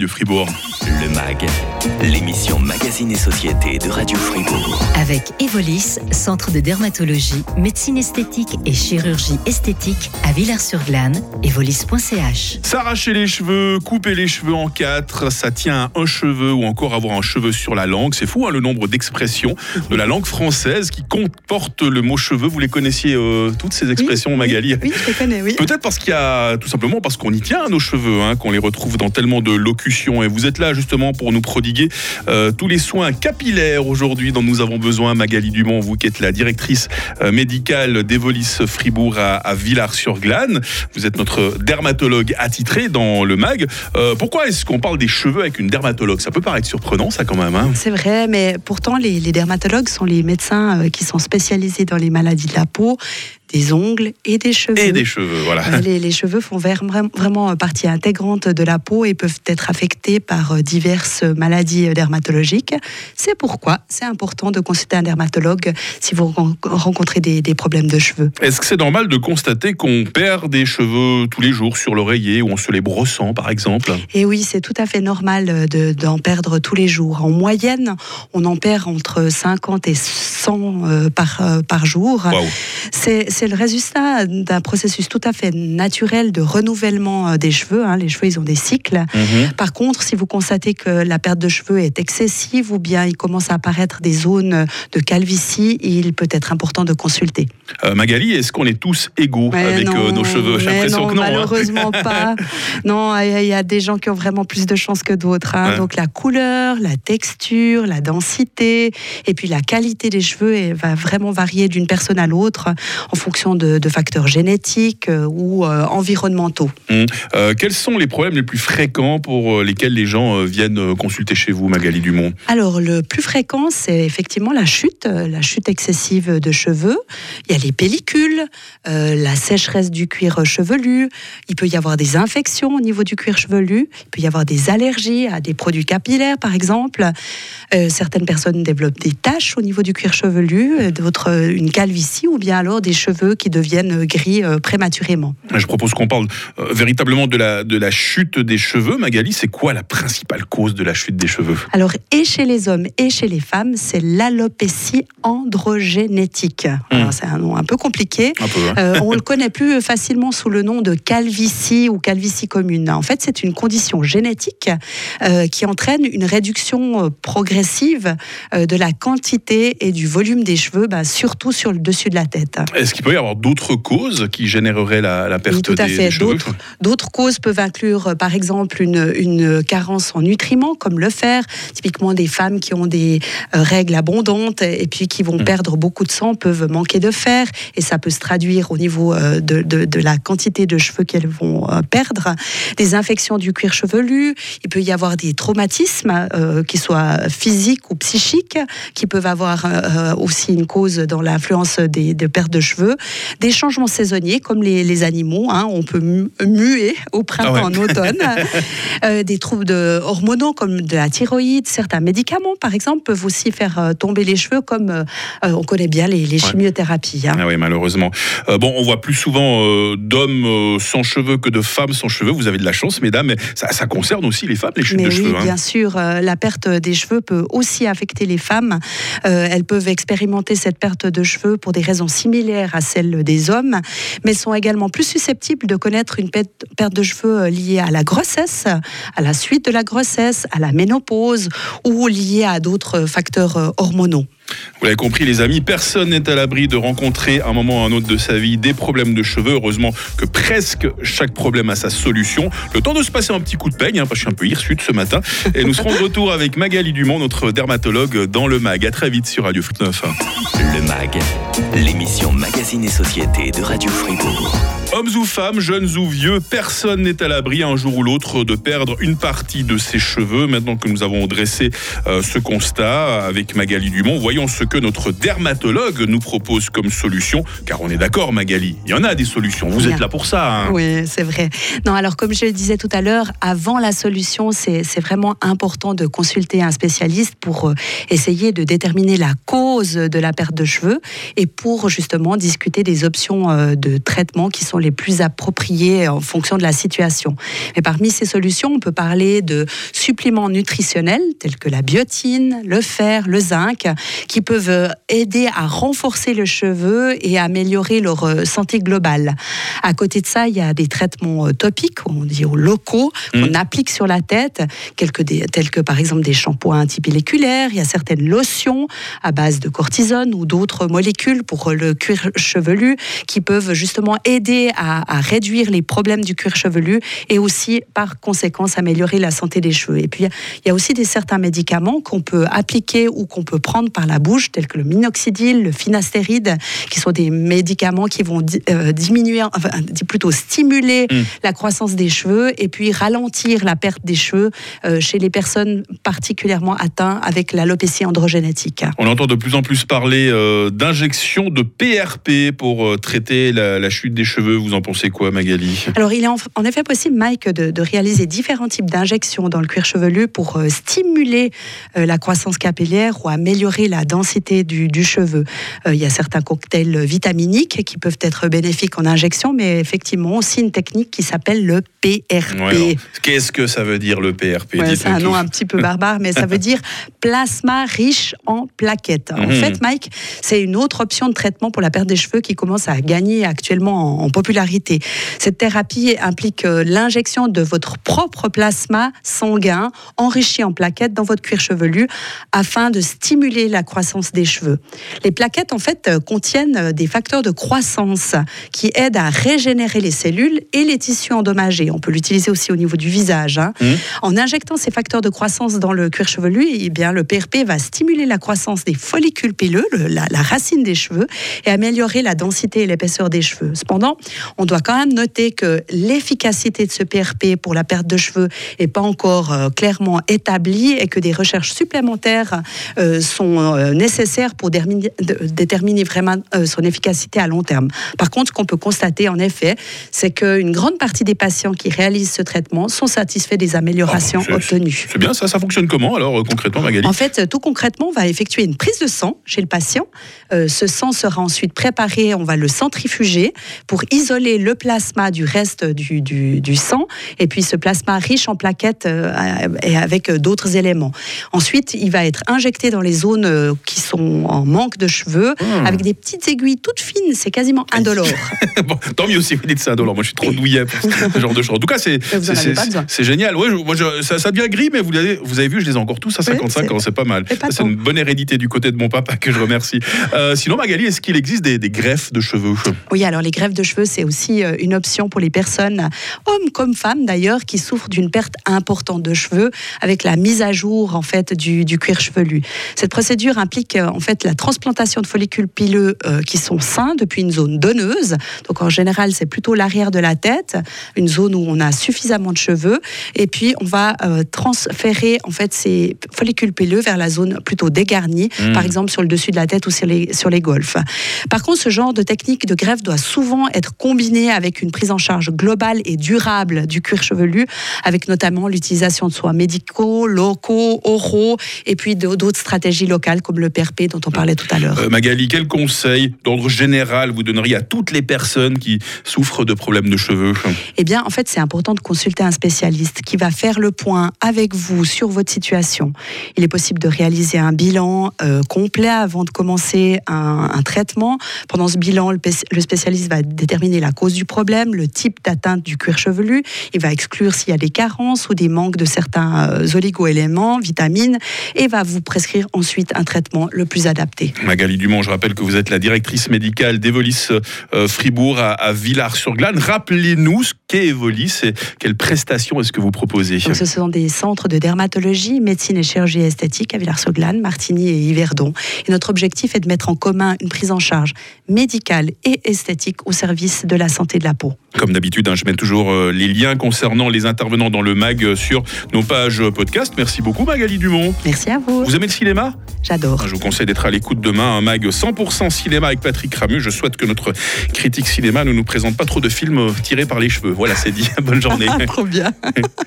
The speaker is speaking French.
de Fribourg. Le MAG, l'émission Magazine et Société de Radio Fribourg. Avec Evolis, centre de dermatologie, médecine esthétique et chirurgie esthétique à Villars-sur-Glane, evolis.ch. S'arracher les cheveux, couper les cheveux en quatre, ça tient à un cheveu ou encore avoir un cheveu sur la langue. C'est fou hein, le nombre d'expressions de la langue française qui comporte le mot cheveux. Vous les connaissiez euh, toutes ces expressions, Magali Oui, je les connais, oui. Peut-être parce qu'il y a tout simplement parce qu'on y tient à nos cheveux, hein, qu'on les retrouve dans tellement de locutions. Et vous êtes là justement pour nous prodiguer euh, tous les soins capillaires aujourd'hui dont nous avons besoin. Magali Dumont, vous qui êtes la directrice euh, médicale d'Evolis Fribourg à, Villars-sur-Glane. Vous êtes notre dermatologue attitré dans le MAG. Euh, pourquoi est-ce qu'on parle des cheveux avec une dermatologue? Ça peut paraître surprenant, ça quand même. Hein. C'est vrai, mais pourtant les, les, dermatologues sont les médecins qui sont spécialisés dans les maladies de la peau, des ongles et des cheveux. Et des cheveux, voilà. Les, les cheveux font vraiment partie intégrante de la peau et peuvent être affectés par euh, diverses maladies euh, dermatologiques. C'est pourquoi c'est important de consulter un dermatologue si vous rencontrez des, des problèmes de cheveux. Est-ce que c'est normal de constater qu'on perd des cheveux tous les jours sur l'oreiller ou en se les brossant, par exemple? Et oui, c'est tout à fait normal d'en perdre tous les jours. En moyenne, on en perd entre 50 et 100 euh, par, par jour. Wow. C'est c'est le résultat d'un processus tout à fait naturel de renouvellement euh, des cheveux. Hein. Les cheveux, ils ont des cycles. Mhm. Par contre, si vous constatez que la perte de cheveux est excessive ou bien il commence à apparaître des zones de calvitie, il peut être important de consulter. Euh, Magali, est-ce qu'on est tous égaux Mais avec non, euh, nos cheveux? J'ai l'impression que non. hein. Malheureusement pas. Non, il y a des gens qui ont vraiment plus de chance que d'autres. hein. Ouais. Donc la couleur, la texture, la densité, et puis la qualité des cheveux va vraiment varier d'une personne à l'autre en fonction de, de facteurs génétiques euh, ou euh, environnementaux. Hum. Euh, quels sont les problèmes les plus fréquents pour lesquels les gens viennent consulter chez vous, Magali Dumont? Alors, le plus fréquent, c'est effectivement la chute, la chute excessive de cheveux. Il y a les pellicules, euh, la sécheresse du cuir chevelu. Il peut y avoir des infections au niveau du cuir chevelu. Il peut y avoir des allergies à des produits capillaires, par exemple. Euh, certaines personnes développent des taches au niveau du cuir chevelu, d'autres une calvitie ou bien alors des cheveux qui deviennent gris euh, prématurément. Je propose qu'on parle euh, véritablement de la, de la chute des cheveux. Magali, c'est quoi la principale cause de la chute des cheveux? Alors, et chez les hommes et chez les femmes, c'est l'alopécie androgénétique. Alors, C'est un nom un peu compliqué. Un peu. hein. Euh, on le connaît plus facilement sous le nom de calvitie ou calvitie commune. En fait, c'est une condition génétique euh, qui entraîne une réduction progressive euh, de la quantité et du volume des cheveux, bah, surtout sur le dessus de la tête. Est-ce qu'il peut y avoir d'autres causes qui généreraient la, la perte Oui, tout à des, fait. des cheveux D'autres- causes peuvent inclure, euh, par exemple, une, une carence en nutriments, comme le fer. Typiquement, des femmes qui ont des euh, règles abondantes et puis qui vont Mm. perdre beaucoup de sang peuvent manquer de fer. Et ça peut se traduire au niveau euh, de, de- de la quantité de cheveux qu'elles vont perdre. Des infections du cuir chevelu. Il peut y avoir des traumatismes, euh, qui soient physiques ou psychiques, qui peuvent avoir euh, aussi une cause dans l'influence des, de perte de cheveux. Des changements saisonniers, comme les, les animaux. hein, on peut mu- muer au printemps, Ah ouais. en automne. Euh, des troubles de hormonaux, comme de la thyroïde. Certains médicaments, par exemple, peuvent aussi faire euh, tomber les cheveux, comme euh, on connaît bien les, les chimiothérapies. hein. Ah oui, malheureusement. Euh, bon, on voit plus souvent d'hommes sans cheveux que de femmes sans cheveux. Vous avez de la chance, mesdames, mais ça, ça concerne aussi les femmes, les chutes Mais de oui, cheveux. hein. bien sûr, la perte des cheveux peut aussi affecter les femmes. Elles peuvent expérimenter cette perte de cheveux pour des raisons similaires à celles des hommes, mais sont également plus susceptibles de connaître une perte de cheveux euh, liée à la grossesse, à la suite de la grossesse, à la ménopause ou liée à d'autres facteurs euh, hormonaux. Vous l'avez compris, les amis, personne n'est à l'abri de rencontrer à un moment ou à un autre de sa vie des problèmes de cheveux. Heureusement que presque chaque problème a sa solution. Le temps de se passer un petit coup de peigne, hein, parce je suis un peu hirsute ce matin. Et nous serons de retour avec Magali Dumont, notre dermatologue, dans le MAG. À très vite sur Radio Foot 9. Le MAG, l'émission Magazine et Société de Radio Fribourg. Hommes ou femmes, jeunes ou vieux, personne n'est à l'abri un jour ou l'autre de perdre une partie de ses cheveux. Maintenant que nous avons dressé euh, ce constat avec Magali Dumont, voyons ce que notre dermatologue nous propose comme solution, car on est d'accord Magali, il y en a des solutions, vous êtes là pour ça. Hein. Oui, c'est vrai. Non, alors comme je le disais tout à l'heure, avant la solution, c'est vraiment important de consulter un spécialiste pour euh, essayer de déterminer la cause de la perte de cheveux et pour justement discuter des options euh, de traitement qui sont les plus appropriées en fonction de la situation. Mais parmi ces solutions, on peut parler de suppléments nutritionnels tels que la biotine, le fer, le zinc, qui peuvent aider à renforcer le cheveu et à améliorer leur euh, santé globale. À côté de ça, il y a des traitements euh, topiques, on dit locaux, qu'on mm. applique sur la tête, tels que par exemple des shampoings antipelliculaires. Il y a certaines lotions à base de cortisone ou d'autres molécules pour le cuir chevelu qui peuvent justement aider à, à réduire les problèmes du cuir chevelu et aussi par conséquence améliorer la santé des cheveux. Et puis il y a aussi des certains médicaments qu'on peut appliquer ou qu'on peut prendre par la bouche, tels que le minoxidil, le finastéride, qui sont des médicaments qui vont euh, diminuer, enfin, plutôt stimuler mm. la croissance des cheveux et puis ralentir la perte des cheveux euh, chez les personnes particulièrement atteintes avec l'alopécie androgénétique. On entend de plus en plus parler euh, d'injection de PRP pour traiter la, chute des cheveux. Vous en pensez quoi, Magali Alors, il est en, effet possible, Mike, de, de réaliser différents types d'injections dans le cuir chevelu pour stimuler la croissance capillaire ou améliorer la densité du, cheveu. il y a certains cocktails vitaminiques qui peuvent être bénéfiques en injection, mais effectivement aussi une technique qui s'appelle le PRP. Qu'est-ce que ça veut dire le PRP C'est un nom un petit peu barbare, mais ça veut dire plasma riche en plaquettes. En mhm. fait, Mike, c'est une autre option de traitement pour la perte des cheveux qui commence à gagner actuellement en, popularité. Cette thérapie implique euh, l'injection de votre propre plasma sanguin enrichi en plaquettes dans votre cuir chevelu afin de stimuler la croissance des cheveux. Les plaquettes, en fait, euh, contiennent euh, des facteurs de croissance qui aident à régénérer les cellules et les tissus endommagés. On peut l'utiliser aussi au niveau du visage. Hein. Mmh. En injectant ces facteurs de croissance dans le cuir chevelu, eh bien, le PRP va stimuler la croissance des follicules pileux, la, racine des cheveux, et améliorer la densité et l'épaisseur des cheveux. Cependant, on doit quand même noter que l'efficacité de ce PRP pour la perte de cheveux n'est pas encore euh, clairement établie et que des recherches supplémentaires euh, sont euh, nécessaires pour déterminer vraiment son efficacité à long terme. Par contre, ce qu'on peut constater en effet, c'est qu'une grande partie des patients qui réalisent ce traitement sont satisfaits des améliorations ah, obtenues. C'est bien, ça, ça fonctionne comment alors concrètement, Magali? En fait, tout concrètement, on va effectuer une prise de sang chez le patient. Ce sang sera ensuite préparé, on va le centrifuger pour isoler le plasma du reste du, du, sang, et puis ce plasma riche en plaquettes euh, et avec d'autres éléments. Ensuite, il va être injecté dans les zones qui sont en manque de cheveux, mmh. avec des petites aiguilles toutes fines, c'est quasiment indolore. bon, tant mieux si vous dites ça indolore. Moi, je suis trop douillet pour ce genre de choses. En tout cas, c'est c'est génial. Ouais, moi, ça, ça, devient gris, mais vous avez, vous avez vu, je les ai encore tous à 55 ans. C'est pas mal. C'est une bonne hérédité du côté de mon papa que je remercie. Euh, sinon, Magali, est-ce qu'il existe des, greffes de cheveux? Oui, alors les greffes de cheveux, c'est aussi euh, une option pour les personnes, hommes comme femmes d'ailleurs, qui souffrent d'une perte importante de cheveux avec la mise à jour en fait du, cuir chevelu. Cette procédure implique euh, en fait la transplantation de follicules pileux qui sont sains depuis une zone donneuse. Donc en général, c'est plutôt l'arrière de la tête, une zone où on a suffisamment de cheveux, et puis on va transférer en fait ces follicules pileux vers la zone plutôt dégarnie, mmh. par exemple sur le dessus de la tête ou sur les, sur les golfs. Par contre, ce genre de technique de greffe doit souvent être combiné avec une prise en charge globale et durable du cuir chevelu, avec notamment l'utilisation de soins médicaux, locaux, oraux, et puis d'autres stratégies locales comme le PRP dont on parlait tout à l'heure. Euh, Magali, quel conseil d'ordre général vous donneriez à toutes les personnes qui souffrent de problèmes de cheveux? Eh bien, en fait, c'est important de consulter un spécialiste qui va faire le point avec vous sur votre situation. Il est possible de réaliser un bilan euh, complet avant de commencer un, traitement. Pendant ce bilan, le, spécialiste va déterminer la cause du problème, le type d'atteinte du cuir chevelu. Il va exclure s'il y a des carences ou des manques de certains euh, oligo-éléments, vitamines, et va vous prescrire ensuite un traitement le plus adapté. Magali Dumont, je rappelle que vous êtes la directrice médicale d'Evolis euh, Fribourg à, Villars-sur-Glane. Rappelez-nous ce qu'est Evolis et quelles prestations est-ce que vous proposez. ce sont des centres de dermatologie, médecine et chirurgie esthétique à Villars-sur-Glane, Martigny et Yverdon. Et notre objectif est de mettre en commun une prise en charge médicale et esthétique au service de la santé de la peau. Comme d'habitude, hein, je mets toujours euh, les liens concernant les intervenants dans le MAG sur nos pages podcast. Merci beaucoup Magali Dumont. Merci à vous. Vous aimez le cinéma? J'adore. Je vous conseille d'être à l'écoute demain, un mag 100% cinéma avec Patrick Ramu. Je souhaite que notre critique cinéma ne nous présente pas trop de films tirés par les cheveux. Voilà, c'est dit. Bonne journée. Trop bien.